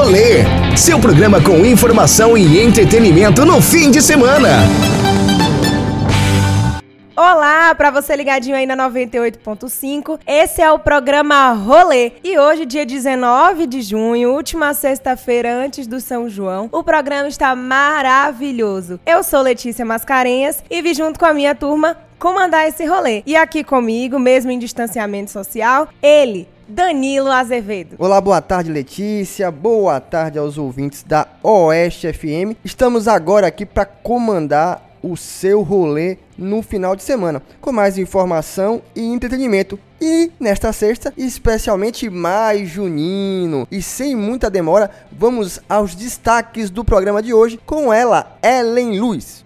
Rolê, seu programa com informação e entretenimento no fim de semana. Olá, para você ligadinho aí na 98.5. Esse é o programa Rolê. E hoje, dia 19 de junho, última sexta-feira antes do São João, o programa está maravilhoso. Eu sou Letícia Mascarenhas e vi junto com a minha turma comandar esse rolê. E aqui comigo, mesmo em distanciamento social, ele, Danilo Azevedo. Olá, boa tarde, Letícia. Boa tarde aos ouvintes da Oeste FM. Estamos agora aqui para comandar o seu rolê no final de semana, com mais informação e entretenimento. E nesta sexta, especialmente mais junino. E sem muita demora, vamos aos destaques do programa de hoje com ela, Ellen Luz.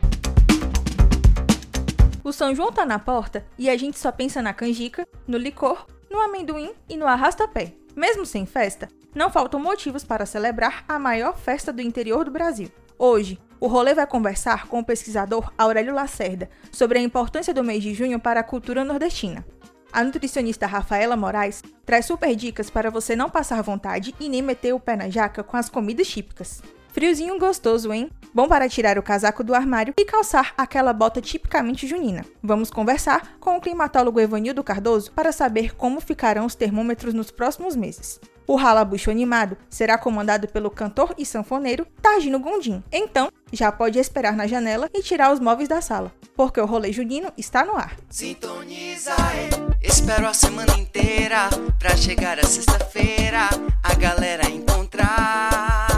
O São João tá na porta e a gente só pensa na canjica, no licor, no amendoim e no arrasta-pé. Mesmo sem festa, não faltam motivos para celebrar a maior festa do interior do Brasil. Hoje, o rolê vai conversar com o pesquisador Aurélio Lacerda sobre a importância do mês de junho para a cultura nordestina. A nutricionista Rafaela Moraes traz super dicas para você não passar vontade e nem meter o pé na jaca com as comidas típicas. Friozinho gostoso, hein? Bom para tirar o casaco do armário e calçar aquela bota tipicamente junina. Vamos conversar com o climatólogo Evanildo Cardoso para saber como ficarão os termômetros nos próximos meses. O Ralabucho Animado será comandado pelo cantor e sanfoneiro Targino Gondim. Então, já pode esperar na janela e tirar os móveis da sala, porque o rolê junino está no ar. Sintoniza, é. espero a semana inteira pra chegar a sexta-feira a galera encontrar.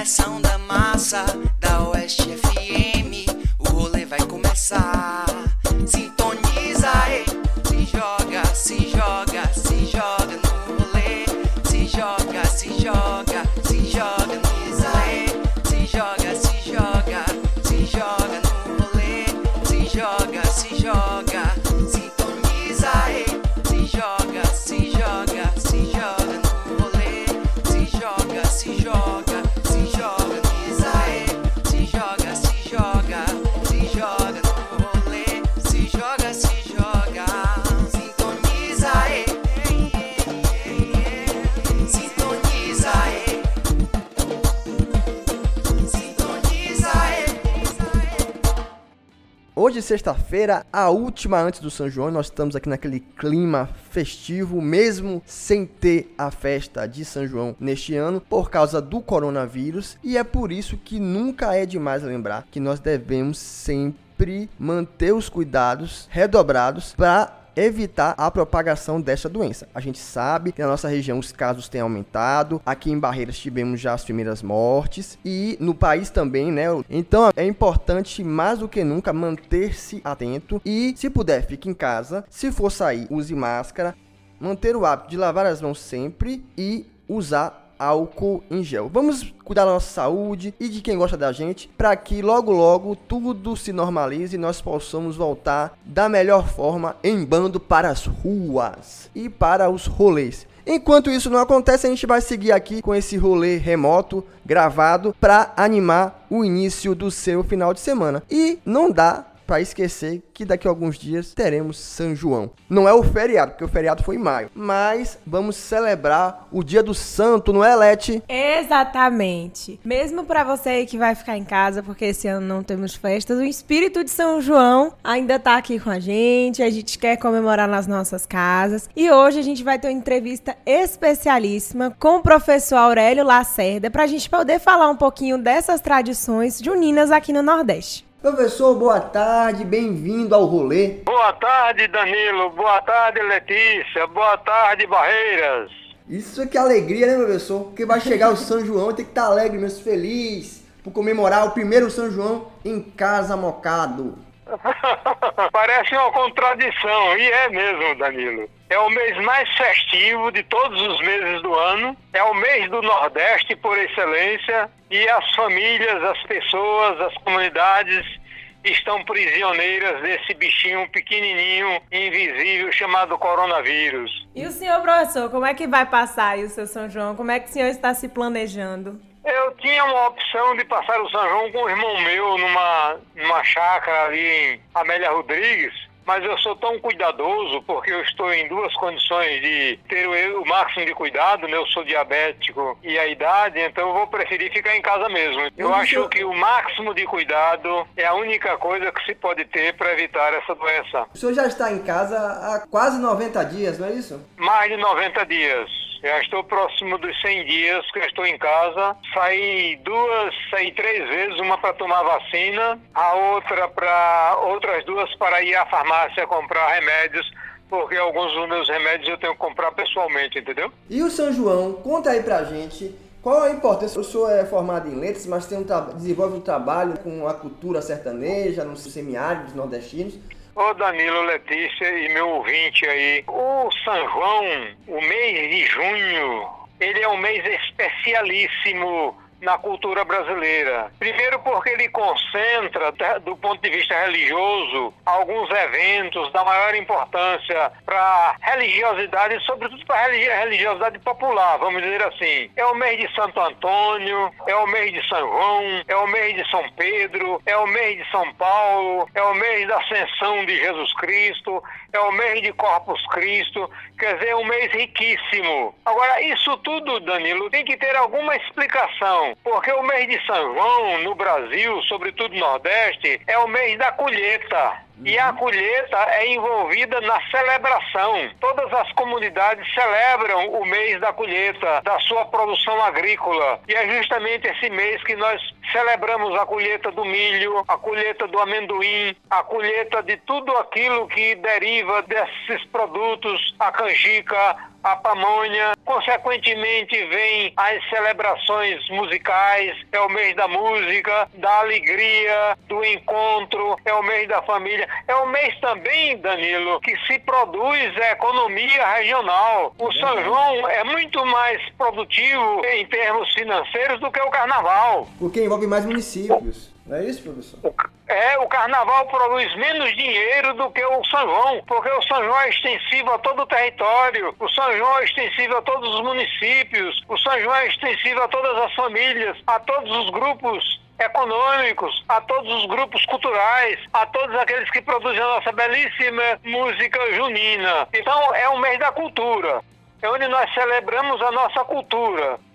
Nessa onda massa da Oeste FM, o rolê vai começar. Sintoniza, é. se joga, se joga, Hoje, sexta-feira, a última antes do São João, nós estamos aqui naquele clima festivo, mesmo sem ter a festa de São João neste ano, por causa do coronavírus, e é por isso que nunca é demais lembrar que nós devemos sempre manter os cuidados redobrados para evitar a propagação dessa doença. A gente sabe que na nossa região os casos têm aumentado, aqui em Barreiras tivemos já as primeiras mortes e no país também, né? Então é importante mais do que nunca manter-se atento e, se puder, fique em casa. Se for sair, use máscara, manter o hábito de lavar as mãos sempre e usar álcool em gel. Vamos cuidar da nossa saúde e de quem gosta da gente, para que logo logo tudo se normalize e nós possamos voltar da melhor forma em bando para as ruas e para os rolês. Enquanto isso não acontece, a gente vai seguir aqui com esse rolê remoto gravado para animar o início do seu final de semana. E não dá para esquecer que daqui a alguns dias teremos São João. Não é o feriado, porque o feriado foi em maio, mas vamos celebrar o Dia do Santo, não é? Exatamente. Mesmo para você que vai ficar em casa, porque esse ano não temos festas, o espírito de São João ainda tá aqui com a gente. A gente quer comemorar nas nossas casas. E hoje a gente vai ter uma entrevista especialíssima com o professor Aurélio Lacerda pra gente poder falar um pouquinho dessas tradições juninas aqui no Nordeste. Professor, boa tarde, bem-vindo ao rolê. Boa tarde, Danilo. Boa tarde, Letícia. Boa tarde, Barreiras. Isso é que alegria, né, professor? Porque vai chegar o São João, tem que estar alegre, mesmo feliz, por comemorar o primeiro São João em casa mocado. Parece uma contradição, e é mesmo, Danilo. É o mês mais festivo de todos os meses do ano, é o mês do Nordeste por excelência, e as famílias, as pessoas, as comunidades estão prisioneiras desse bichinho pequenininho, invisível, chamado coronavírus. E o senhor, professor, como é que vai passar aí o seu São João? Como é que o senhor está se planejando? Eu tinha uma opção de passar o São João com o irmão meu numa, numa chácara ali em Amélia Rodrigues, mas eu sou tão cuidadoso porque eu estou em duas condições de ter o, o máximo de cuidado, né? Eu sou diabético e a idade, então eu vou preferir ficar em casa mesmo. Eu acho que o máximo de cuidado é a única coisa que se pode ter para evitar essa doença. O senhor já está em casa há quase 90 dias, não é isso? Mais de 90 dias. Já estou próximo dos 100 dias que eu estou em casa. Saí duas, saí três vezes, uma para tomar vacina, a outra para outras duas para ir à farmácia comprar remédios porque alguns dos meus remédios eu tenho que comprar pessoalmente, entendeu? E o São João, conta aí pra gente qual a importância? O senhor é formado em letras, mas tem um desenvolve um trabalho com a cultura sertaneja, nos semiáridos nordestinos. Ô Danilo, Letícia e meu ouvinte aí, o São João, o mês de junho, ele é um mês especialíssimo na cultura brasileira. Primeiro porque ele concentra, do ponto de vista religioso, alguns eventos da maior importância para a religiosidade, sobretudo para a religiosidade popular, vamos dizer assim. É o mês de Santo Antônio, é o mês de São João, é o mês de São Pedro, é o mês de São Paulo, é o mês da Ascensão de Jesus Cristo, é o mês de Corpus Cristo, quer dizer, é um mês riquíssimo. Agora, isso tudo, Danilo, tem que ter alguma explicação porque o mês de São João no Brasil, sobretudo no Nordeste, é o mês da colheita. E a colheita é envolvida na celebração. Todas as comunidades celebram o mês da colheita, da sua produção agrícola. E é justamente esse mês que nós celebramos a colheita do milho, a colheita do amendoim, a colheita de tudo aquilo que deriva desses produtos, a canjica, a pamonha. Consequentemente, vem as celebrações musicais, é o mês da música, da alegria, do encontro, é o mês da família. É um mês também, Danilo, que se produz a economia regional. O São uhum. João é muito mais produtivo em termos financeiros do que o carnaval. Porque envolve mais municípios. Não é isso, professor? É, o carnaval produz menos dinheiro do que o São João, porque o São João é extensivo a todo o território, o São João é extensivo a todos os municípios, o São João é extensivo a todas as famílias, a todos os grupos econômicos, a todos os grupos culturais, a todos aqueles que produzem a nossa belíssima música junina. Então é um mês da cultura, é onde nós celebramos a nossa cultura.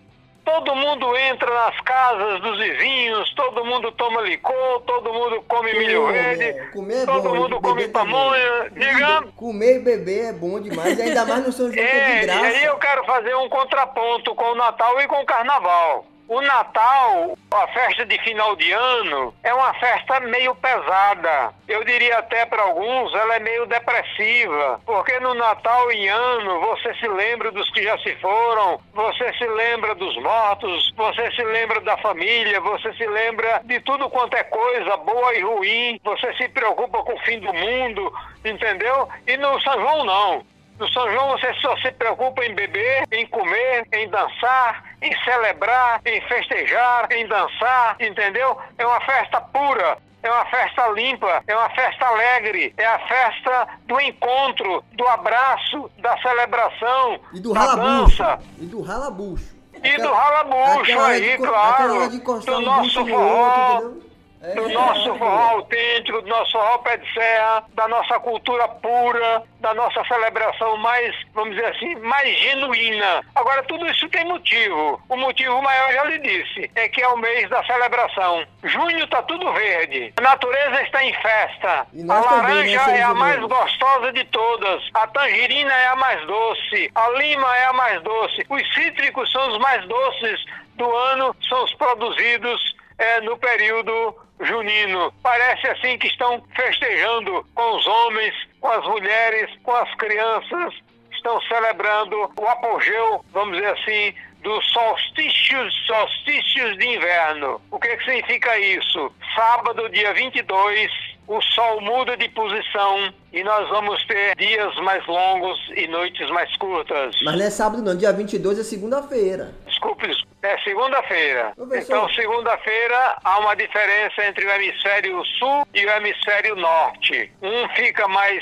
Todo mundo entra nas casas dos vizinhos, todo mundo toma licor, todo mundo come milho verde, comer é todo bom, mundo come pamonha. Diga. Comer e beber é bom demais, ainda mais no São João é, que é de graça. E aí eu quero fazer um contraponto com o Natal e com o Carnaval. O Natal, a festa de final de ano, é uma festa meio pesada. Eu diria até para alguns, ela é meio depressiva, porque no Natal em ano você se lembra dos que já se foram, você se lembra dos mortos, você se lembra da família, você se lembra de tudo quanto é coisa boa e ruim, você se preocupa com o fim do mundo, entendeu? E no São João não. No São João você só se preocupa em beber, em comer, em dançar, em celebrar, em festejar, em dançar, entendeu? É uma festa pura, é uma festa limpa, é uma festa alegre, é a festa do encontro, do abraço, da celebração, e do da ralabucho, dança. E do ralabucho. E do ralabucho aí, claro. Do nosso forró. Outro, do nosso forró autêntico, do nosso forró pé de serra, da nossa cultura pura, da nossa celebração mais, vamos dizer assim, mais genuína. Agora, tudo isso tem motivo. O motivo maior, já lhe disse, é que é o mês da celebração. Junho está tudo verde, a natureza está em festa, a laranja também, né, é a mais gostosa de todas, a tangerina é a mais doce, a lima é a mais doce, os cítricos são os mais doces do ano, são os produzidos é, no período junino. Parece assim que estão festejando com os homens, com as mulheres, com as crianças, estão celebrando o apogeu, vamos dizer assim, dos solstícios, solstícios de inverno. O que, que significa isso? Sábado, dia 22, o sol muda de posição e nós vamos ter dias mais longos e noites mais curtas. Mas não é sábado não, dia 22 é segunda-feira. Desculpe, é segunda-feira. Então, segunda-feira há uma diferença entre o hemisfério sul e o hemisfério norte. Um fica mais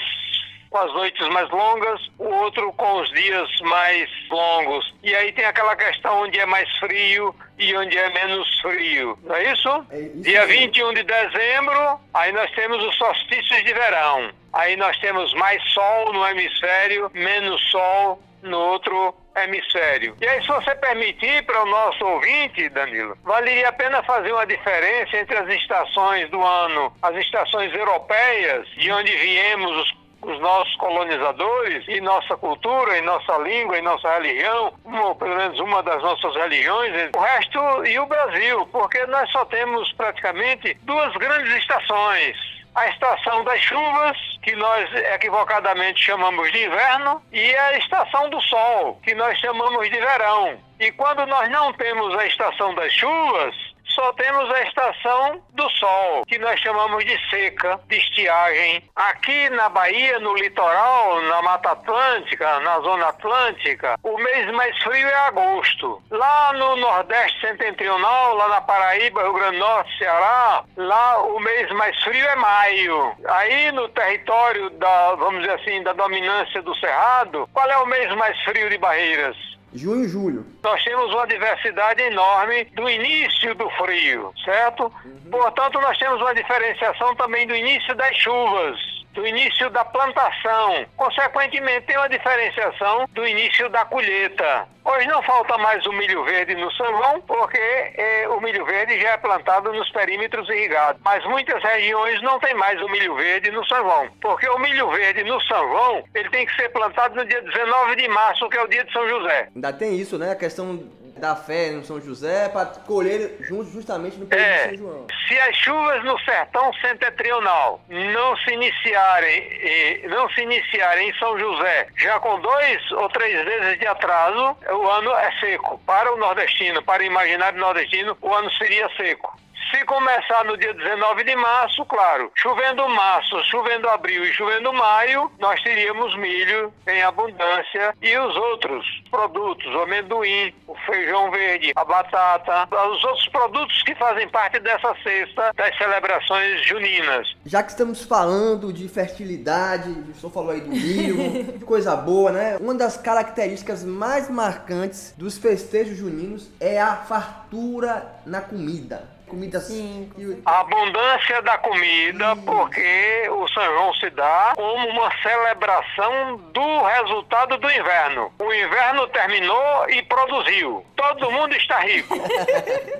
com as noites mais longas, o outro com os dias mais longos. E aí tem aquela questão onde é mais frio e onde é menos frio, não é isso? É isso Dia mesmo. 21 de dezembro, aí nós temos os solstícios de verão. Aí nós temos mais sol no hemisfério, menos sol no outro hemisfério. E aí, se você permitir para o nosso ouvinte, Danilo, valeria a pena fazer uma diferença entre as estações do ano, as estações europeias, de onde viemos os os nossos colonizadores e nossa cultura, e nossa língua, e nossa religião, ou pelo menos uma das nossas religiões, o resto e o Brasil, porque nós só temos praticamente duas grandes estações. A estação das chuvas, que nós equivocadamente chamamos de inverno, e a estação do sol, que nós chamamos de verão. E quando nós não temos a estação das chuvas, só temos a estação do sol, que nós chamamos de seca, de estiagem. Aqui na Bahia, no litoral, na Mata Atlântica, na Zona Atlântica, o mês mais frio é agosto. Lá no Nordeste Setentrional, lá na Paraíba, Rio Grande do Norte, Ceará, lá o mês mais frio é maio. Aí no território da, vamos dizer assim, da dominância do Cerrado, qual é o mês mais frio de Barreiras? Junho e julho. nós temos uma diversidade enorme do início do frio, certo? Portanto, nós temos uma diferenciação também do início das chuvas, do início da plantação. Consequentemente, tem uma diferenciação do início da colheita. Hoje não falta mais o milho verde no São porque eh, o milho verde já é plantado nos perímetros irrigados. Mas muitas regiões não tem mais o milho verde no São porque o milho verde no São ele tem que ser plantado no dia 19 de março, que é o dia de São José. Ainda tem isso, né? A questão da fé no São José para colher justamente no período de É, São João. se as chuvas no sertão setentrional não se iniciarem, não se iniciarem em São José, já com dois ou três vezes de atraso, o ano é seco. Para o nordestino, para o imaginário nordestino, o ano seria seco. Se começar no dia 19 de março, claro, chovendo março, chovendo abril e chovendo maio, nós teríamos milho em abundância e os outros produtos, o amendoim, o feijão verde, a batata, os outros produtos que fazem parte dessa cesta das celebrações juninas. Já que estamos falando de fertilidade, o senhor falou aí do milho, coisa boa, né? Uma das características mais marcantes dos festejos juninos é a fartura na comida. Comida Sim, e- A abundância da comida, porque o São João se dá como uma celebração do resultado do inverno. O inverno terminou e produziu. Todo mundo está rico.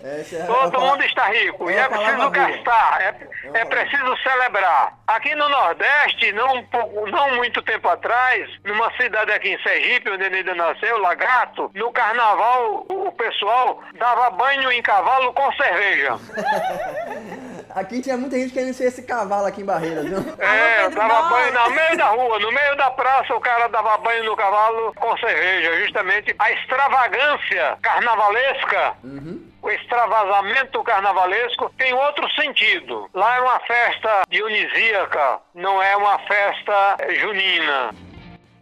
É Todo mundo está rico. é E uma é preciso gastar. É, é preciso celebrar. Aqui no Nordeste, não, pouco- não muito tempo atrás, numa cidade aqui em Sergipe, onde ele nasceu, Lagarto, no carnaval o pessoal dava banho em cavalo com cerveja. Aqui tinha muita gente querendo ser esse cavalo aqui em Barreiras, viu? É, Pedro dava banho no meio da rua, no meio da praça, o cara dava banho no cavalo com cerveja. Justamente a extravagância carnavalesca, o extravasamento carnavalesco tem outro sentido. Lá é uma festa dionisíaca, não é uma festa junina.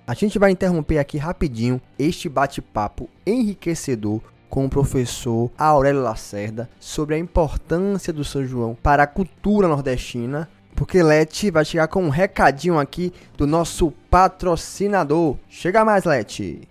A gente vai interromper aqui rapidinho este bate-papo enriquecedor com o professor Aurélio Lacerda sobre a importância do São João para a cultura nordestina, porque Leti vai chegar com um recadinho aqui do nosso patrocinador. Chega mais, Leti!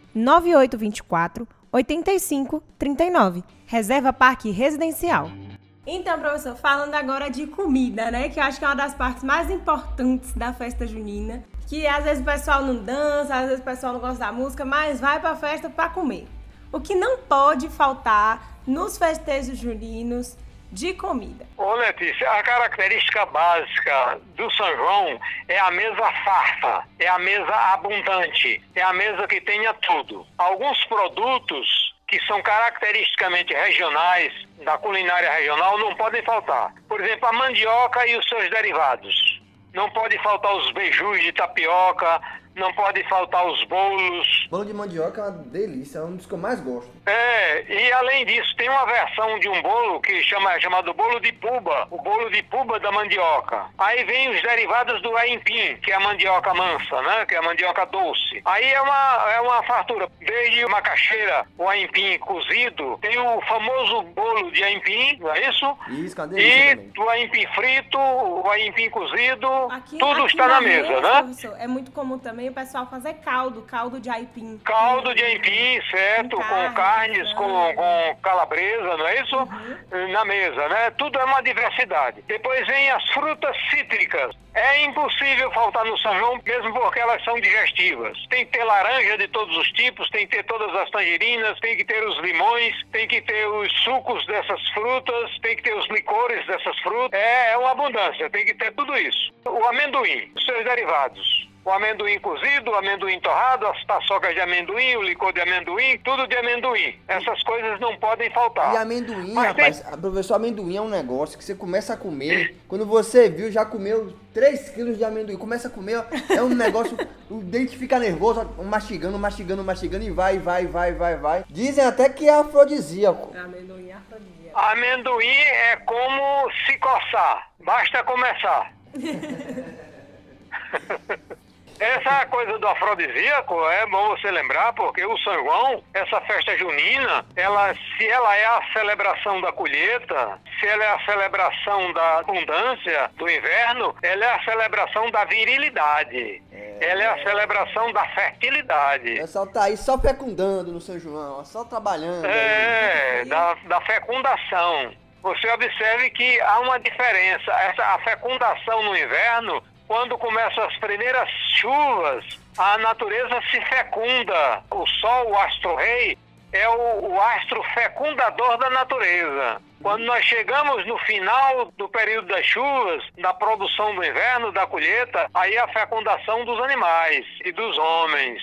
9824 8539. Reserva Parque Residencial. Então, professor, falando agora de comida, né? Que eu acho que é uma das partes mais importantes da festa junina. Que às vezes o pessoal não dança, às vezes o pessoal não gosta da música, mas vai pra festa pra comer. O que não pode faltar nos festejos juninos de comida. Ô Letícia, a característica básica do São João é a mesa farta, é a mesa abundante, é a mesa que tenha tudo. Alguns produtos que são caracteristicamente regionais, da culinária regional, não podem faltar. Por exemplo, a mandioca e os seus derivados. Não pode faltar os beijus de tapioca, não pode faltar os bolos. Bolo de mandioca é uma delícia, é um dos que eu mais gosto. É, e além disso, tem uma versão de um bolo que chama, é chamado bolo de puba, o bolo de puba da mandioca. Aí vem os derivados do aipim, que é a mandioca mansa, né? Que é a mandioca doce. Aí é uma, é uma fartura. Desde macaxeira, o aipim cozido, tem o famoso bolo de aipim, não é isso? Isso, é uma delícia E também. o aipim frito, o aipim cozido, Aqui, tudo aqui está na mesa, né? professor, é muito comum também o pessoal fazer caldo, caldo de aipim. Caldo de aipim, certo? Com Com, carne, carnes, com, frango. com calabresa, não é isso? Uhum. Na mesa, né? Tudo é uma diversidade. Depois vem as frutas cítricas. É impossível faltar no São João, mesmo porque elas são digestivas. Tem que ter laranja de todos os tipos, tem que ter todas as tangerinas, tem que ter os limões, tem que ter os sucos dessas frutas, tem que ter os licores dessas frutas. É, é uma abundância, tem que ter tudo isso. O amendoim, os seus derivados. O amendoim cozido, o amendoim torrado, as paçocas de amendoim, o licor de amendoim, tudo de amendoim. Essas coisas não podem faltar. E amendoim, Mas tem- rapaz, a- professor, amendoim é um negócio que você começa a comer. Quando você viu, já comeu 3 quilos de amendoim. Começa a comer, ó, é um negócio. o dente fica nervoso, ó, mastigando, mastigando, mastigando e vai, vai, vai, vai, vai. Dizem até que é afrodisíaco. Amendoim afrodisíaco. Amendoim é como se coçar, basta começar. Essa coisa do afrodisíaco é bom você lembrar, porque o São João, essa festa junina, ela, se ela é a celebração da colheita, se ela é a celebração da abundância do inverno, ela é a celebração da virilidade. Ela é a celebração da O fertilidade. pessoal tá aí só fecundando no São João, só trabalhando. aí. É, da, da fecundação. Você observe que há uma diferença. Essa, a fecundação no inverno, quando começam as primeiras chuvas, a natureza se fecunda. O Sol, o astro-rei, é o, o astro fecundador da natureza. Quando nós chegamos no final do período das chuvas, da produção do inverno, da colheita, aí a fecundação dos animais e dos homens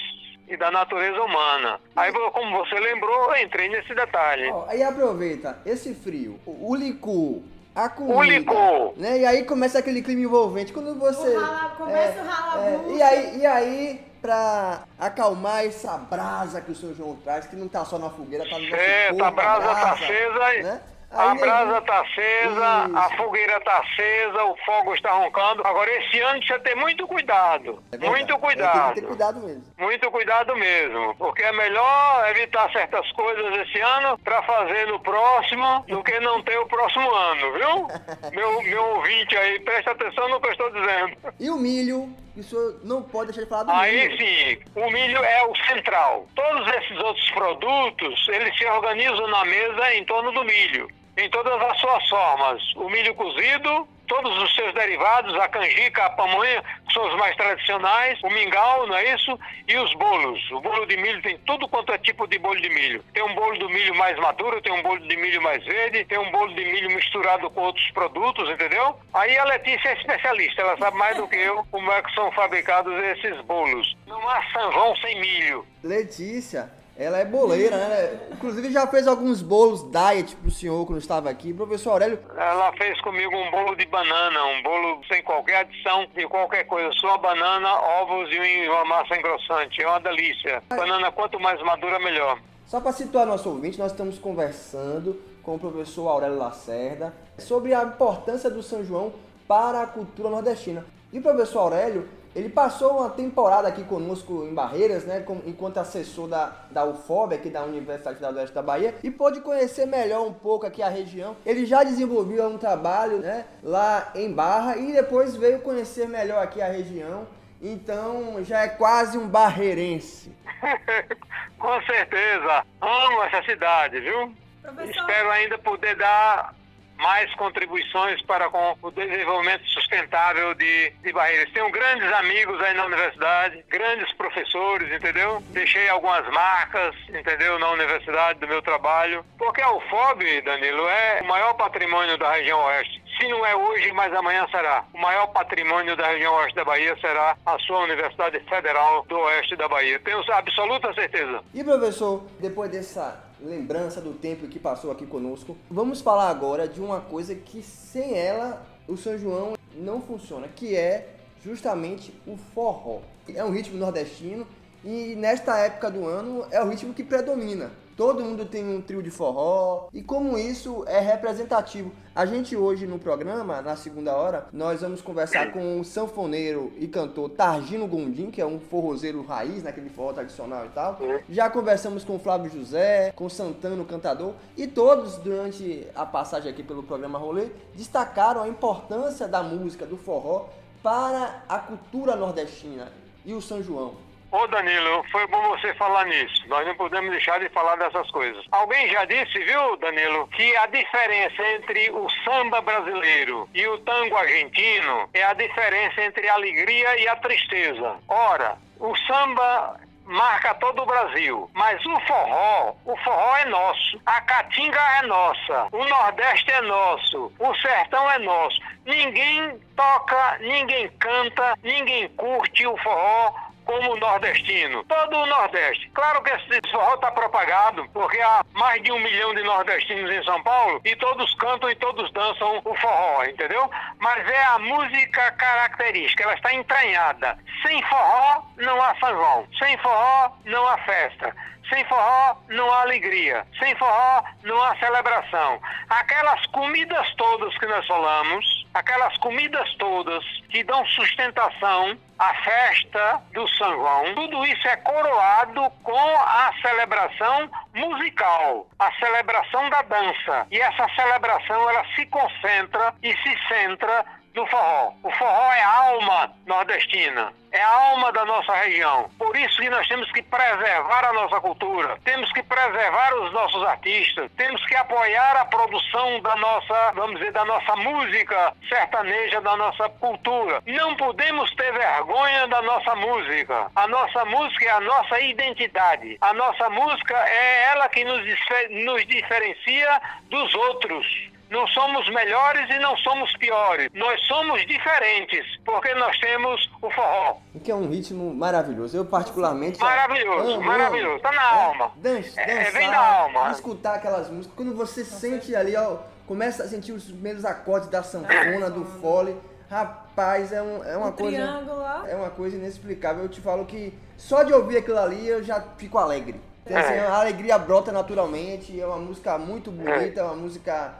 e da natureza humana. Aí, como você lembrou, eu entrei nesse detalhe. Ó, aí aproveita esse frio, o, o licor, a comida. O licor. Né? E aí começa aquele clima envolvente. Quando você. O rala- começa o ralabucho. e aí, e aí, pra acalmar essa brasa que o São João traz, que não tá só na fogueira, tá no nosso Certo, corpo, a brasa tá acesa, e- né? A Aí, brasa tá acesa, a Isso. fogueira tá acesa, o fogo está roncando. Agora, esse ano precisa ter muito cuidado. É muito cuidado. Tem que ter cuidado mesmo. Muito cuidado mesmo, porque é melhor evitar certas coisas esse ano para fazer no próximo do que não ter o próximo ano, viu? meu, meu ouvinte aí, presta atenção no que eu estou dizendo. E o milho, que o senhor não pode deixar de falar do Aí milho. sim, o milho é o central. Todos esses outros produtos, eles se organizam na mesa em torno do milho, em todas as suas formas. O milho cozido, todos os seus derivados, a canjica, a pamonha, que são os mais tradicionais, o mingau, não é isso? E os bolos. O bolo de milho tem tudo quanto é tipo de bolo de milho. Tem um bolo do milho mais maduro, tem um bolo de milho mais verde, tem um bolo de milho misturado com outros produtos, entendeu? Aí a Letícia é especialista, ela sabe mais do que eu como é que são fabricados esses bolos. Não há João sem milho. Letícia, ela é boleira, né? Inclusive já fez alguns bolos diet pro senhor quando estava aqui. Professor Aurélio, Ela fez comigo um bolo de banana, um bolo sem qualquer adição de qualquer coisa, só banana, ovos e uma massa engrossante. É uma delícia. Banana quanto mais madura, melhor. Só para situar nosso ouvinte, nós estamos conversando com o professor Aurélio Lacerda sobre a importância do São João para a cultura nordestina. E o professor Aurélio, ele passou uma temporada aqui conosco em Barreiras, né, com- enquanto assessor da, da UFOB, aqui da Universidade Federal do Oeste da Bahia, e pôde conhecer melhor um pouco aqui a região. Ele já desenvolveu um trabalho né, lá em Barra e depois veio conhecer melhor aqui a região. Então já é quase um barreirense. Com certeza. Amo essa cidade, viu? Professor, Espero ainda poder dar mais contribuições para com o desenvolvimento sustentável de, de Barreiras. Tenho grandes amigos aí na universidade, grandes professores, entendeu? Deixei algumas marcas, entendeu, na universidade do meu trabalho. Porque a UFOB, Danilo, é o maior patrimônio da região oeste. Se não é hoje, mas amanhã será. O maior patrimônio da região oeste da Bahia será a sua Universidade Federal do Oeste da Bahia. Tenho absoluta certeza. E professor, depois dessa lembrança do tempo que passou aqui conosco, vamos falar agora de uma coisa que sem ela o São João não funciona, que é justamente o forró. É um ritmo nordestino e nesta época do ano é o ritmo que predomina. Todo mundo tem um trio de forró e como isso é representativo. A gente hoje no programa, na segunda hora, nós vamos conversar com o sanfoneiro e cantor Targino Gondim, que é um forrozeiro raiz naquele forró tradicional e tal. Já conversamos com o Flávio José, com o Santana, o cantador, e todos durante a passagem aqui pelo programa Rolê destacaram a importância da música do forró para a cultura nordestina e o São João. Ô Danilo, foi bom você falar nisso. Nós não podemos deixar de falar dessas coisas. Alguém já disse, viu, Danilo, que a diferença entre o samba brasileiro e o tango argentino é a diferença entre a alegria e a tristeza. Ora, o samba marca todo o Brasil. Mas o forró, o forró é nosso. A caatinga é nossa. O Nordeste é nosso. O sertão é nosso. Ninguém toca, ninguém canta, ninguém curte o forró como nordestino. Todo o Nordeste. Claro que esse forró está propagado, porque há mais de um milhão de nordestinos em São Paulo e todos cantam e todos dançam o forró, entendeu? Mas é a música característica, ela está entranhada. Sem forró não há João. Sem forró não há festa. Sem forró não há alegria. Sem forró não há celebração. Aquelas comidas todas que nós falamos, aquelas comidas todas que dão sustentação à festa do São João, tudo isso é coroado com a celebração musical, a celebração da dança. E essa celebração ela se concentra e se centra no forró. O forró é a alma nordestina, é a alma da nossa região. Por isso que nós temos que preservar a nossa cultura, temos que preservar os nossos artistas, temos que apoiar a produção da nossa, vamos dizer, da nossa música sertaneja, da nossa cultura. Não podemos ter vergonha da nossa música. A nossa música é a nossa identidade. A nossa música é ela que nos, nos diferencia dos outros. Não somos melhores e não somos piores. Nós somos diferentes, porque nós temos o forró. Que é um ritmo maravilhoso. Eu particularmente. Maravilhoso, amo, maravilhoso. Tá na é, alma. Dança, é, é, vem da alma. Escutar aquelas músicas. Quando você sente ali, ó, começa a sentir os primeiros acordes da sanfona, do fole. Rapaz, é, um, é uma o coisa. Triângulo. É uma coisa inexplicável. Eu te falo que só de ouvir aquilo ali eu já fico alegre. Então, assim, É. a alegria brota naturalmente. É uma música muito bonita, é uma música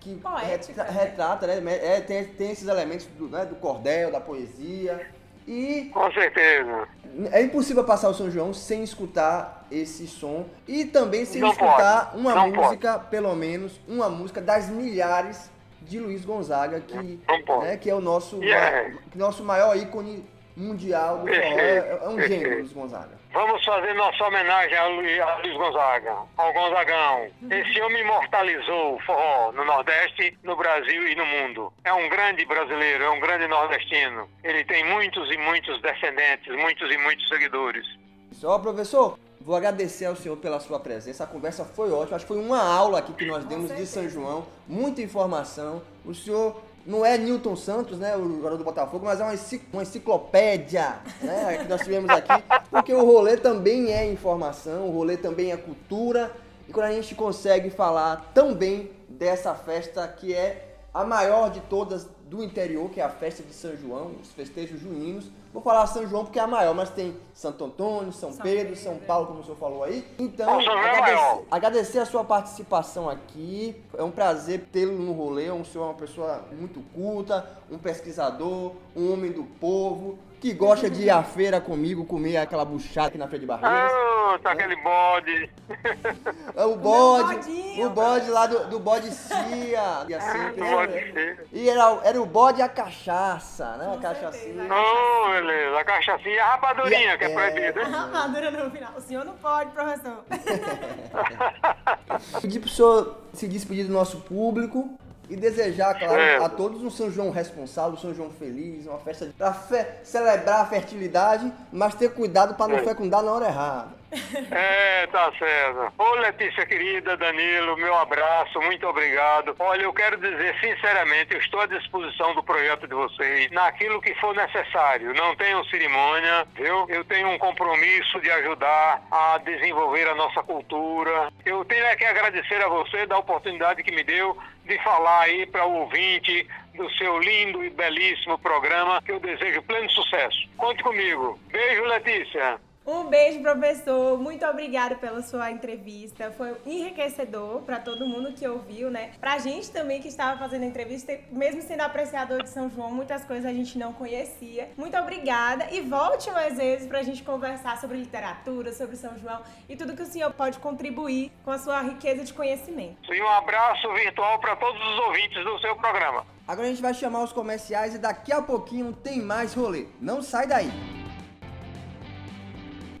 que Poética, retra- né? retrata, né? É, tem, tem esses elementos do, né, do cordel, da poesia. E Com certeza. é impossível passar o São João sem escutar esse som e também sem Não escutar pode, uma não música, pelo menos uma música das milhares de Luiz Gonzaga, que, pode. né, que é o nosso, Yeah. ma- nosso maior ícone mundial do forró. É, é um gênio. Luiz Gonzaga. Vamos fazer nossa homenagem a Luiz, a Luiz Gonzaga, ao Gonzagão. Esse homem imortalizou o forró no Nordeste, no Brasil e no mundo. É um grande brasileiro, é um grande nordestino. Ele tem muitos e muitos descendentes, muitos e muitos seguidores. Só, professor, vou agradecer ao senhor pela sua presença. A conversa foi ótima. Acho que foi uma aula aqui que nós demos de São João. Muita informação. O senhor não é Newton Santos, né, o jogador do Botafogo, mas é uma, uma enciclopédia né, que nós tivemos aqui. Porque o rolê também é informação, o rolê também é cultura. E quando a gente consegue falar tão bem dessa festa que é a maior de todas do interior, que é a festa de São João, os festejos juninos. Vou falar São João porque é a maior, mas tem Santo Antônio, São, São Pedro, Pedro, São. Paulo, como o senhor falou aí. Então, é agradecer, agradecer a sua participação aqui. É um prazer tê-lo no rolê. O senhor é uma pessoa muito culta, um pesquisador, um homem do povo, que gosta de ir à feira comigo, comer aquela buchada aqui na Feira de Barreiras. Ah, tá aquele bode. É o bode, o bode lá do, do bode Cia. E assim, Do bode. E era, era o bode e a cachaça, né? A cachaçinha. Oh, beleza. A cachaçinha e a rapadurinha, que é É. proibida. Rapadura no final. O senhor não pode, professor. Pedir pro senhor se despedir do nosso público e desejar, claro, É. a todos um São João responsável, um São João feliz, uma festa para celebrar a fertilidade, mas ter cuidado para não É. fecundar na hora errada. É, tá certo. Ô Letícia querida, Danilo, meu abraço, muito obrigado. Olha, eu quero dizer sinceramente, eu estou à disposição do projeto de vocês, naquilo que for necessário. Não tenham cerimônia, viu? Eu tenho um compromisso de ajudar a desenvolver a nossa cultura. Eu tenho é que agradecer a você da oportunidade que me deu de falar aí para o ouvinte do seu lindo e belíssimo programa, que eu desejo pleno sucesso. Conte comigo. Beijo, Letícia. Um beijo, professor. Muito obrigado pela sua entrevista. Foi enriquecedor para todo mundo que ouviu, né? Pra gente também que estava fazendo a entrevista, mesmo sendo apreciador de São João, muitas coisas a gente não conhecia. Muito obrigada e volte mais vezes pra gente conversar sobre literatura, sobre São João e tudo que o senhor pode contribuir com a sua riqueza de conhecimento. E um abraço virtual para todos os ouvintes do seu programa. Agora a gente vai chamar os comerciais e daqui a pouquinho tem mais rolê. Não sai daí.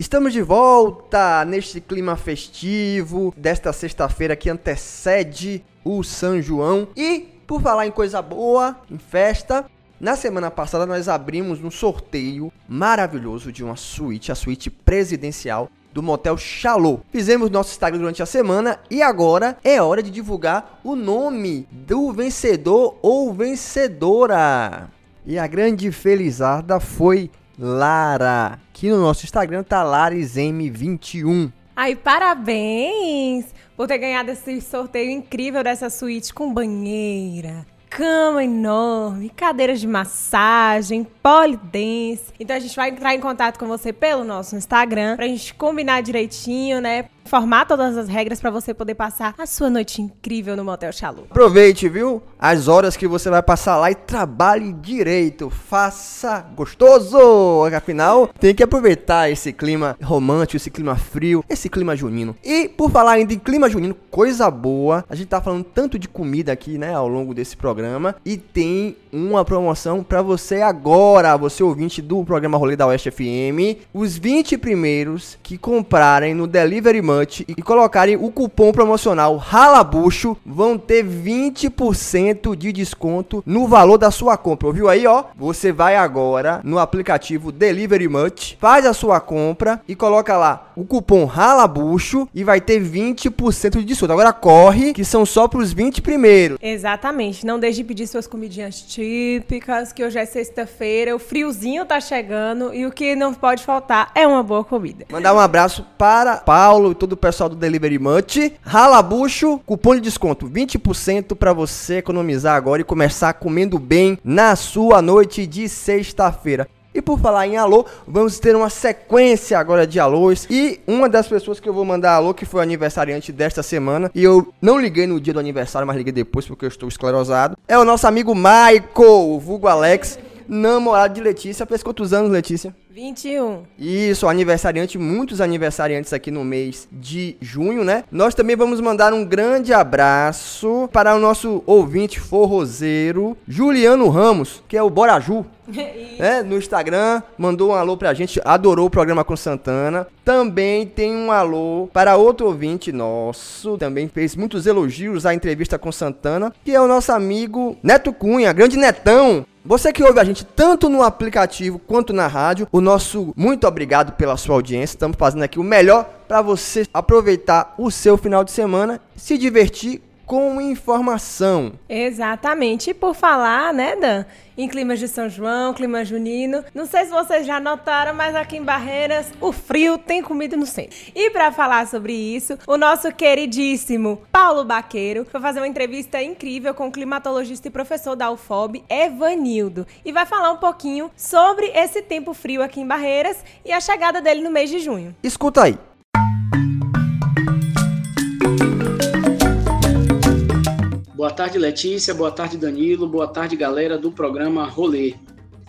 Estamos de volta neste clima festivo desta sexta-feira que antecede o São João. E por falar em coisa boa, em festa, na semana passada nós abrimos um sorteio maravilhoso de uma suíte, a suíte presidencial do Motel Chalot. Fizemos nosso Instagram durante a semana e agora é hora de divulgar o nome do vencedor ou vencedora. E a grande felizarda foi Lara. Aqui no nosso Instagram tá LaresM21. Ai, parabéns por ter ganhado esse sorteio incrível dessa suíte com banheira, cama enorme, cadeiras de massagem, polidense. Então a gente vai entrar em contato com você pelo nosso Instagram pra gente combinar direitinho, né? Informar todas as regras para você poder passar a sua noite incrível no Motel Chalu. Aproveite, viu? As horas que você vai passar lá e trabalhe direito. Faça gostoso! Afinal, tem que aproveitar esse clima romântico, esse clima frio, esse clima junino. E por falar ainda em clima junino, coisa boa. A gente tá falando tanto de comida aqui, né, ao longo desse programa. E tem uma promoção para você agora, você ouvinte do programa Rolê da Oeste FM. Os 20 primeiros que comprarem no Delivery E colocarem o cupom promocional Ralabucho vão ter 20% de desconto no valor da sua compra. Ouviu aí, ó? Você vai agora no aplicativo Delivery Much, faz a sua compra e coloca lá o cupom Ralabucho e vai ter 20% de desconto. Agora corre, que são só para os 20 primeiros. Exatamente. Não deixe de pedir suas comidinhas típicas, que hoje é sexta-feira, o friozinho tá chegando e o que não pode faltar é uma boa comida. Mandar um abraço para Paulo e todo o pessoal do Delivery Munch. Ralabucho, cupom de desconto 20% para você economizar agora e começar comendo bem na sua noite de sexta-feira. E por falar em alô, vamos ter uma sequência agora de alôs. E uma das pessoas que eu vou mandar alô, que foi o aniversariante desta semana, e eu não liguei no dia do aniversário, mas liguei depois porque eu estou esclerosado, é o nosso amigo Michael, o vulgo Alex, namorado de Letícia. Fez quantos anos, Letícia? 21. Isso, aniversariante, muitos aniversariantes aqui no mês de junho, né? Nós também vamos mandar um grande abraço para o nosso ouvinte forrozeiro, Juliano Ramos, que é o Boraju. Né? No Instagram, mandou um alô pra gente, adorou o programa com Santana. Também tem um alô para outro ouvinte nosso, também fez muitos elogios à entrevista com Santana, que é o nosso amigo Neto Cunha, grande Netão. Você que ouve a gente tanto no aplicativo quanto na rádio, o nosso muito obrigado pela sua audiência. Estamos fazendo aqui o melhor para você aproveitar o seu final de semana, se divertir com informação. Exatamente. E por falar, né, Dan, em climas de São João, clima junino, não sei se vocês já notaram, mas aqui em Barreiras o frio tem comida no centro. E para falar sobre isso, o nosso queridíssimo Paulo Baqueiro foi fazer uma entrevista incrível com o climatologista e professor da UFOB, Evanildo, e vai falar um pouquinho sobre esse tempo frio aqui em Barreiras e a chegada dele no mês de junho. Escuta aí. Boa tarde, Letícia. Boa tarde, Danilo. Boa tarde, galera do programa Rolê.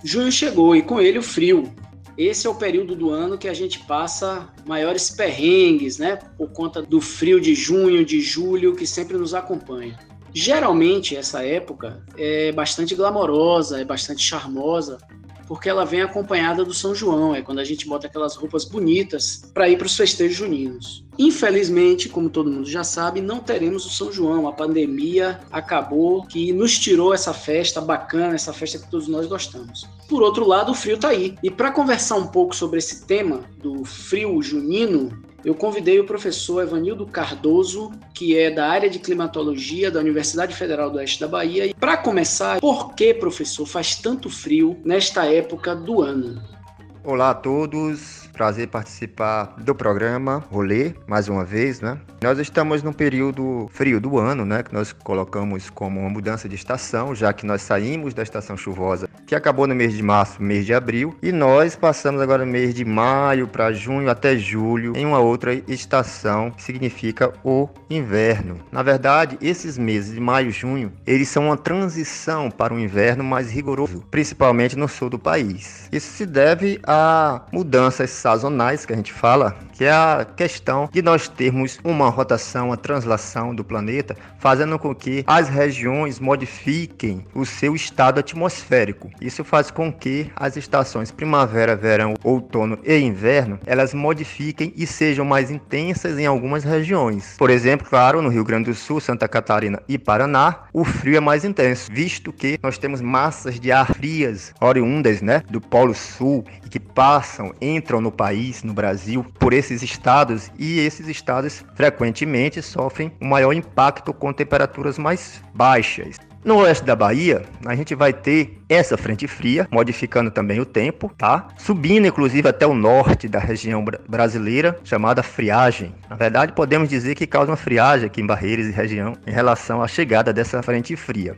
Junho chegou e com ele o frio. Esse é o período do ano que a gente passa maiores perrengues, né? Por conta do frio de junho, de julho, que sempre nos acompanha. Geralmente, essa época é bastante glamourosa, é bastante charmosa, porque ela vem acompanhada do São João, é quando a gente bota aquelas roupas bonitas para ir para os festejos juninos. Infelizmente, como todo mundo já sabe, não teremos o São João. A pandemia acabou que nos tirou essa festa bacana, essa festa que todos nós gostamos. Por outro lado, o frio está aí. E para conversar um pouco sobre esse tema do frio junino, eu convidei o professor Evanildo Cardoso, que é da área de climatologia da Universidade Federal do Oeste da Bahia. E para começar, por que, professor, faz tanto frio nesta época do ano? Olá a todos, prazer participar do programa Rolê, mais uma vez, né? Nós estamos num período frio do ano, né? Que nós colocamos como uma mudança de estação, já que nós saímos da estação chuvosa, que acabou no mês de março, mês de abril, e nós passamos agora mês de maio para junho até julho em uma outra estação, que significa o inverno. Na verdade, esses meses de maio e junho, eles são uma transição para um inverno mais rigoroso, principalmente no sul do país. Isso se deve a mudanças sazonais que a gente fala, que é a questão de nós termos uma rotação, a translação do planeta, fazendo com que as regiões modifiquem o seu estado atmosférico. Isso faz com que as estações primavera, verão, outono e inverno, elas modifiquem e sejam mais intensas em algumas regiões. Por exemplo, claro, no Rio Grande do Sul, Santa Catarina e Paraná, o frio é mais intenso, visto que nós temos massas de ar frias oriundas, né, do Polo Sul e que passam, entram no país, no Brasil, por esses estados e esses estados frequentemente sofrem um maior impacto com temperaturas mais baixas. No oeste da Bahia, a gente vai ter essa frente fria, modificando também o tempo, tá? Subindo inclusive até o norte da região brasileira, chamada friagem. Na verdade, podemos dizer que causa uma friagem aqui em Barreiras e região em relação à chegada dessa frente fria.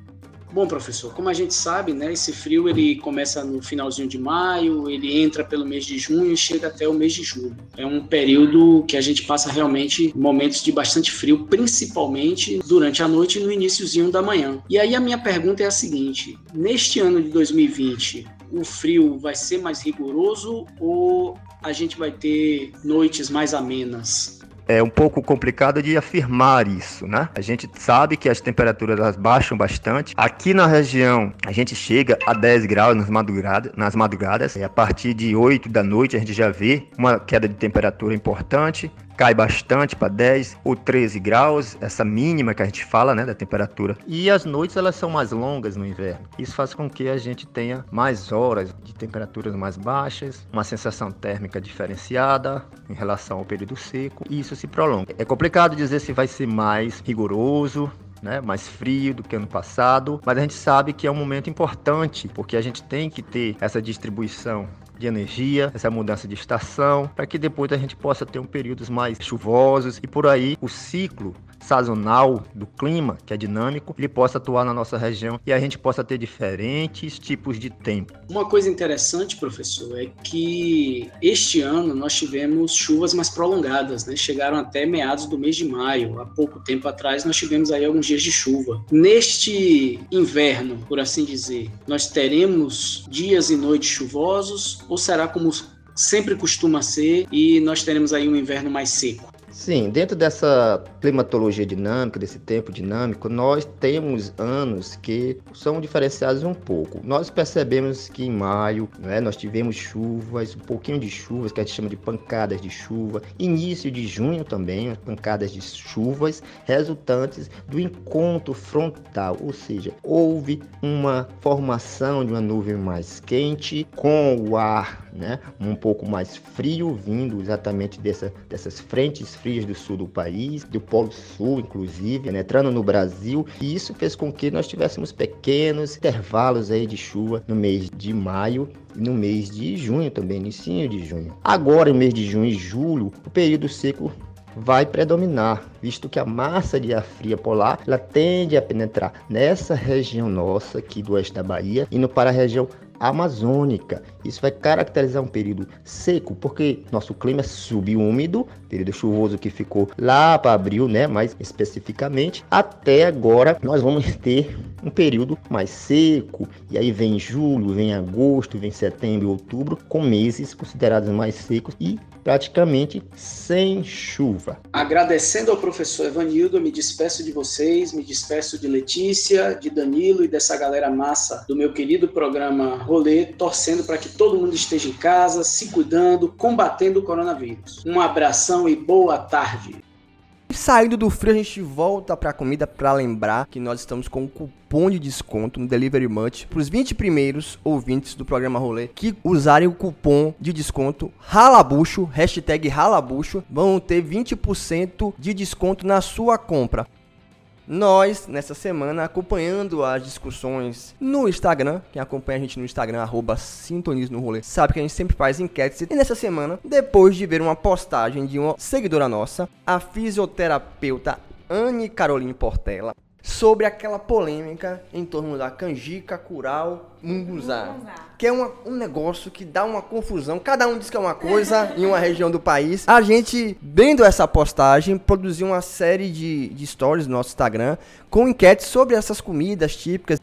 Bom, professor, como a gente sabe, né, esse frio ele começa no finalzinho de maio, ele entra pelo mês de junho e chega até o mês de julho. É um período que a gente passa realmente momentos de bastante frio, principalmente durante a noite e no iníciozinho da manhã. E aí a minha pergunta é a seguinte: neste ano de 2020, o frio vai ser mais rigoroso ou a gente vai ter noites mais amenas? É um pouco complicado de afirmar isso, né? A gente sabe que as temperaturas elas baixam bastante. Aqui na região, a gente chega a 10 graus nas madrugadas, nas madrugadas e a partir de 8 da noite a gente já vê uma queda de temperatura importante cai bastante para 10 ou 13 graus, essa mínima que a gente fala, né, da temperatura. E as noites elas são mais longas no inverno. Isso faz com que a gente tenha mais horas de temperaturas mais baixas, uma sensação térmica diferenciada em relação ao período seco, e isso se prolonga. É complicado dizer se vai ser mais rigoroso, né, mais frio do que ano passado, mas a gente sabe que é um momento importante, porque a gente tem que ter essa distribuição de energia, essa mudança de estação, para que depois a gente possa ter um períodos mais chuvosos e por aí o ciclo sazonal do clima, que é dinâmico, ele possa atuar na nossa região e a gente possa ter diferentes tipos de tempo. Uma coisa interessante, professor, é que este ano nós tivemos chuvas mais prolongadas, né? Chegaram até meados do mês de maio. Há pouco tempo atrás nós tivemos aí alguns dias de chuva. Neste inverno, por assim dizer, nós teremos dias e noites chuvosos ou será como sempre costuma ser e nós teremos aí um inverno mais seco? Sim, dentro dessa climatologia dinâmica, desse tempo dinâmico, nós temos anos que são diferenciados um pouco. Nós percebemos que em maio né, nós tivemos chuvas, um pouquinho de chuvas, que a gente chama de pancadas de chuva. Início de junho também, pancadas de chuvas resultantes do encontro frontal, ou seja, houve uma formação de uma nuvem mais quente com o ar né, um pouco mais frio vindo exatamente dessa, dessas frentes frias do sul do país, do Polo Sul, inclusive, penetrando no Brasil, e isso fez com que nós tivéssemos pequenos intervalos aí de chuva no mês de maio e no mês de junho também, início de junho. Agora, no mês de junho e julho, o período seco vai predominar, visto que a massa de ar fria polar ela tende a penetrar nessa região nossa aqui do oeste da Bahia, indo para a região amazônica. Isso vai caracterizar um período seco, porque nosso clima é subúmido, período chuvoso que ficou lá para abril, né, mais especificamente, até agora nós vamos ter um período mais seco, e aí vem julho, vem agosto, vem setembro outubro, com meses considerados mais secos e praticamente sem chuva. Agradecendo ao professor Evanildo, me despeço de vocês, me despeço de Letícia, de Danilo e dessa galera massa do meu querido programa Rolê, torcendo para que todo mundo esteja em casa, se cuidando, combatendo o coronavírus. Um abração e boa tarde. Saindo do frio, a gente volta pra comida para lembrar que nós estamos com um cupom de desconto no Delivery Much para os 20 primeiros ouvintes do programa Rolê que usarem o cupom de desconto Ralabucho, hashtag Ralabucho, vão ter 20% de desconto na sua compra. Nós, nessa semana, acompanhando as discussões no Instagram, quem acompanha a gente no Instagram, arroba Rolê, sabe que a gente sempre faz enquetes. E nessa semana, depois de ver uma postagem de uma seguidora nossa, a fisioterapeuta Anne Caroline Portela, sobre aquela polêmica em torno da canjica, curau, munguzá. Que é uma, um negócio que dá uma confusão. Cada um diz que é uma coisa em uma região do país. A gente, vendo essa postagem, produziu uma série de, de stories no nosso Instagram com enquetes sobre essas comidas típicas.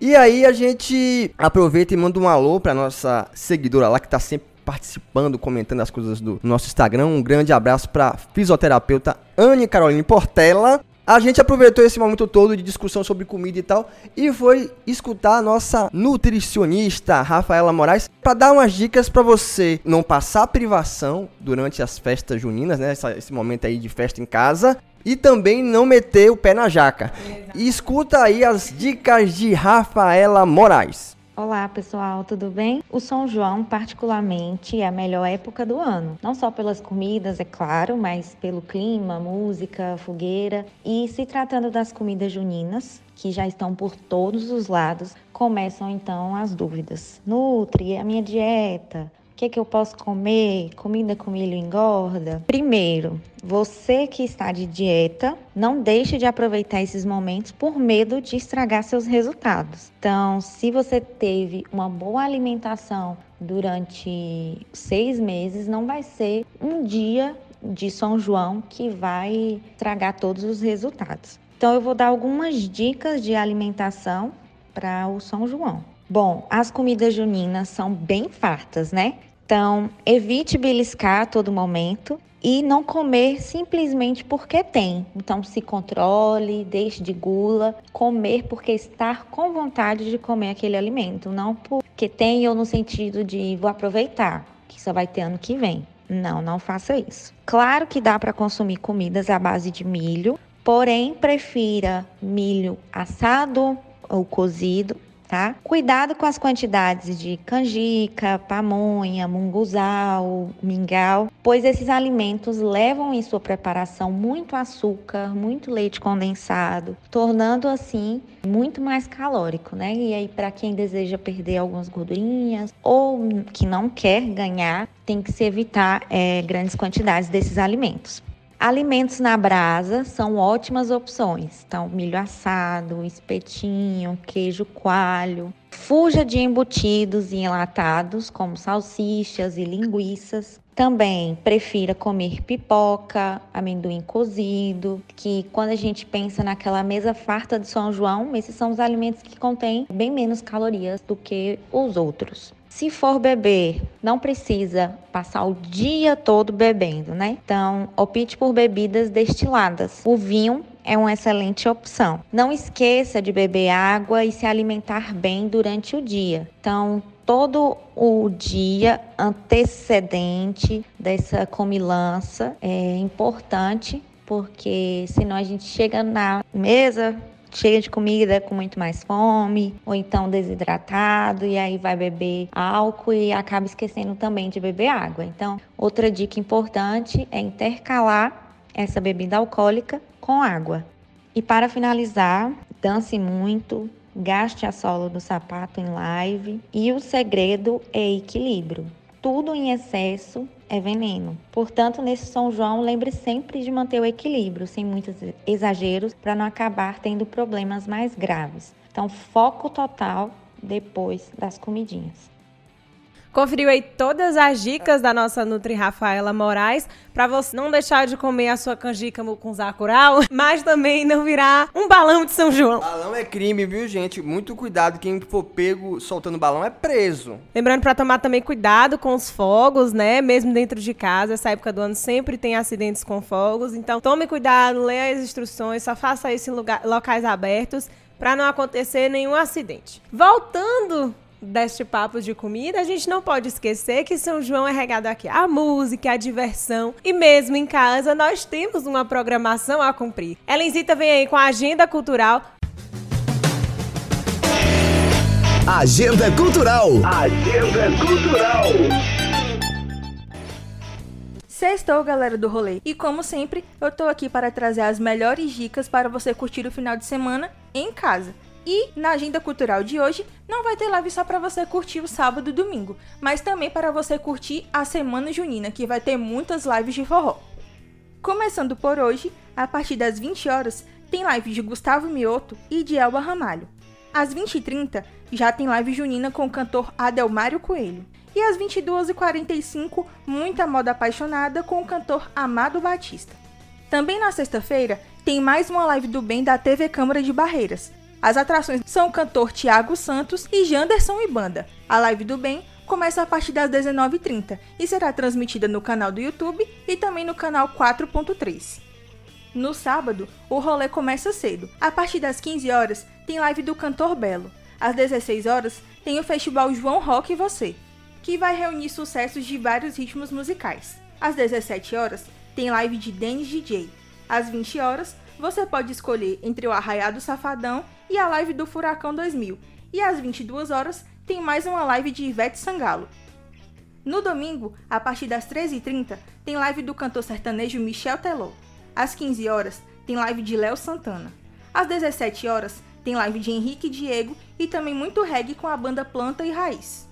E aí a gente aproveita e manda um alô pra nossa seguidora lá que tá sempre participando, comentando as coisas do nosso Instagram. Um grande abraço pra fisioterapeuta Anne Caroline Portela. A gente aproveitou esse momento todo de discussão sobre comida e tal e foi escutar a nossa nutricionista Rafaela Moraes para dar umas dicas para você não passar privação durante as festas juninas, né? Essa, esse momento aí de festa em casa e também não meter o pé na jaca. E escuta aí as dicas de Rafaela Moraes. Olá pessoal, tudo bem? O São João, particularmente, é a melhor época do ano. Não só pelas comidas, é claro, mas pelo clima, música, fogueira. E se tratando das comidas juninas, que já estão por todos os lados, começam então as dúvidas. Nutri, a minha dieta, o que, que eu posso comer? Comida com milho engorda? Primeiro, você que está de dieta, não deixe de aproveitar esses momentos por medo de estragar seus resultados. Então, se você teve uma boa alimentação durante seis meses, não vai ser um dia de São João que vai estragar todos os resultados. Então, eu vou dar algumas dicas de alimentação para o São João. Bom, as comidas juninas são bem fartas, né? Então, evite beliscar a todo momento e não comer simplesmente porque tem. Então, se controle, deixe de gula, comer porque estar com vontade de comer aquele alimento, não porque tem ou no sentido de vou aproveitar, que só vai ter ano que vem. Não, não faça isso. Claro que dá para consumir comidas à base de milho, porém prefira milho assado ou cozido tá? Cuidado com as quantidades de canjica, pamonha, munguzal, mingau, pois esses alimentos levam em sua preparação muito açúcar, muito leite condensado, tornando assim muito mais calórico, né? E aí para quem deseja perder algumas gordurinhas ou que não quer ganhar, tem que se evitar é, grandes quantidades desses alimentos. Alimentos na brasa são ótimas opções. Então, milho assado, espetinho, queijo coalho. Fuja de embutidos e enlatados, como salsichas e linguiças. Também prefira comer pipoca, amendoim cozido, que quando a gente pensa naquela mesa farta de São João, esses são os alimentos que contêm bem menos calorias do que os outros. Se for beber, não precisa passar o dia todo bebendo, né? Então, opte por bebidas destiladas. O vinho é uma excelente opção. Não esqueça de beber água e se alimentar bem durante o dia. Então, todo o dia antecedente dessa comilança é importante, porque senão a gente chega na mesa cheia de comida com muito mais fome, ou então desidratado, e aí vai beber álcool e acaba esquecendo também de beber água. Então, outra dica importante é intercalar essa bebida alcoólica com água. E para finalizar, dance muito, gaste a sola do sapato em live e o segredo é equilíbrio. Tudo em excesso é veneno. Portanto, nesse São João, lembre sempre de manter o equilíbrio, sem muitos exageros, para não acabar tendo problemas mais graves. Então, foco total depois das comidinhas. Conferiu aí todas as dicas da nossa Nutri Rafaela Moraes para você não deixar de comer a sua canjica com zacural, mas também não virar um balão de São João. Balão é crime, viu, gente? Muito cuidado, quem for pego soltando balão é preso. Lembrando para tomar também cuidado com os fogos, né? Mesmo dentro de casa, essa época do ano sempre tem acidentes com fogos, então tome cuidado, leia as instruções, só faça isso em lugar, locais abertos para não acontecer nenhum acidente. Voltando deste papo de comida, a gente não pode esquecer que São João é regado aqui a música, a diversão e mesmo em casa nós temos uma programação a cumprir. Elenzita vem aí com a agenda cultural. Agenda Cultural. Agenda Cultural. Sextou, galera do rolê. E como sempre, eu tô aqui para trazer as melhores dicas para você curtir o final de semana em casa. E na agenda cultural de hoje, não vai ter live só para você curtir o sábado e domingo, mas também para você curtir a semana junina, que vai ter muitas lives de forró. Começando por hoje, a partir das 20 horas, tem live de Gustavo Mioto e de Elba Ramalho. Às 20h30, já tem live junina com o cantor Adelmário Coelho. E às 22h45, muita moda apaixonada com o cantor Amado Batista. Também na sexta-feira, tem mais uma live do bem da TV Câmara de Barreiras. As atrações são o cantor Tiago Santos e Janderson e Banda. A live do bem começa a partir das 19h30 e será transmitida no canal do YouTube e também no canal 4.3. No sábado, o rolê começa cedo. A partir das 15 horas, tem live do Cantor Belo. Às 16 horas, tem o festival João Rock e Você, que vai reunir sucessos de vários ritmos musicais. Às 17 horas, tem live de Dennis DJ. Às 20 horas, você pode escolher entre o Arraiado Safadão e a live do Furacão 2000. E às 22 horas, tem mais uma live de Ivete Sangalo. No domingo, a partir das 13h30, tem live do cantor sertanejo Michel Teló. Às 15 horas, tem live de Léo Santana. Às 17 horas, tem live de Henrique Diego e também muito reggae com a banda Planta e Raiz.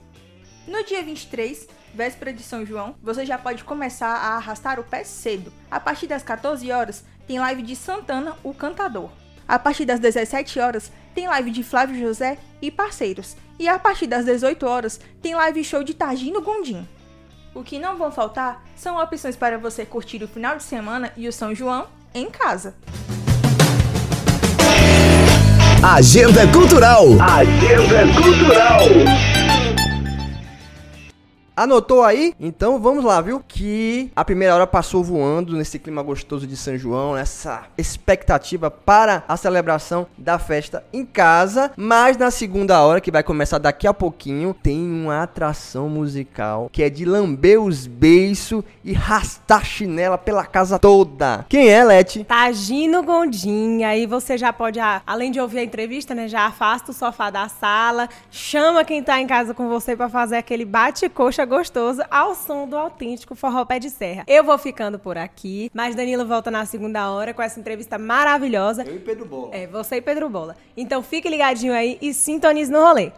No dia 23, véspera de São João, você já pode começar a arrastar o pé cedo. A partir das 14 horas, tem live de Santana, o cantador. A partir das 17 horas, tem live de Flávio José e parceiros. E a partir das 18 horas, tem live show de Targino Gondim. O que não vão faltar são opções para você curtir o final de semana e o São João em casa. Agenda Cultural. Agenda Cultural. Anotou aí? Então vamos lá, viu? Que a primeira hora passou voando nesse clima gostoso de São João, nessa expectativa para a celebração da festa em casa. Mas na segunda hora, que vai começar daqui a pouquinho, tem uma atração musical que é de lamber os beiços e rastar chinela pela casa toda. Quem é, Leti? Tagino Gondim. Aí você já pode, ah, além de ouvir a entrevista, né? Já afasta o sofá da sala, chama quem tá em casa com você para fazer aquele bate-coxa gostoso ao som do autêntico forró pé de serra. Eu vou ficando por aqui, mas Danilo volta na segunda hora com essa entrevista maravilhosa. Eu e Pedro Bola. É, você e Pedro Bola. Então fique ligadinho aí e sintonize no rolê.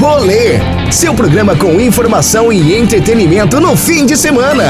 Rolê, seu programa com informação e entretenimento no fim de semana.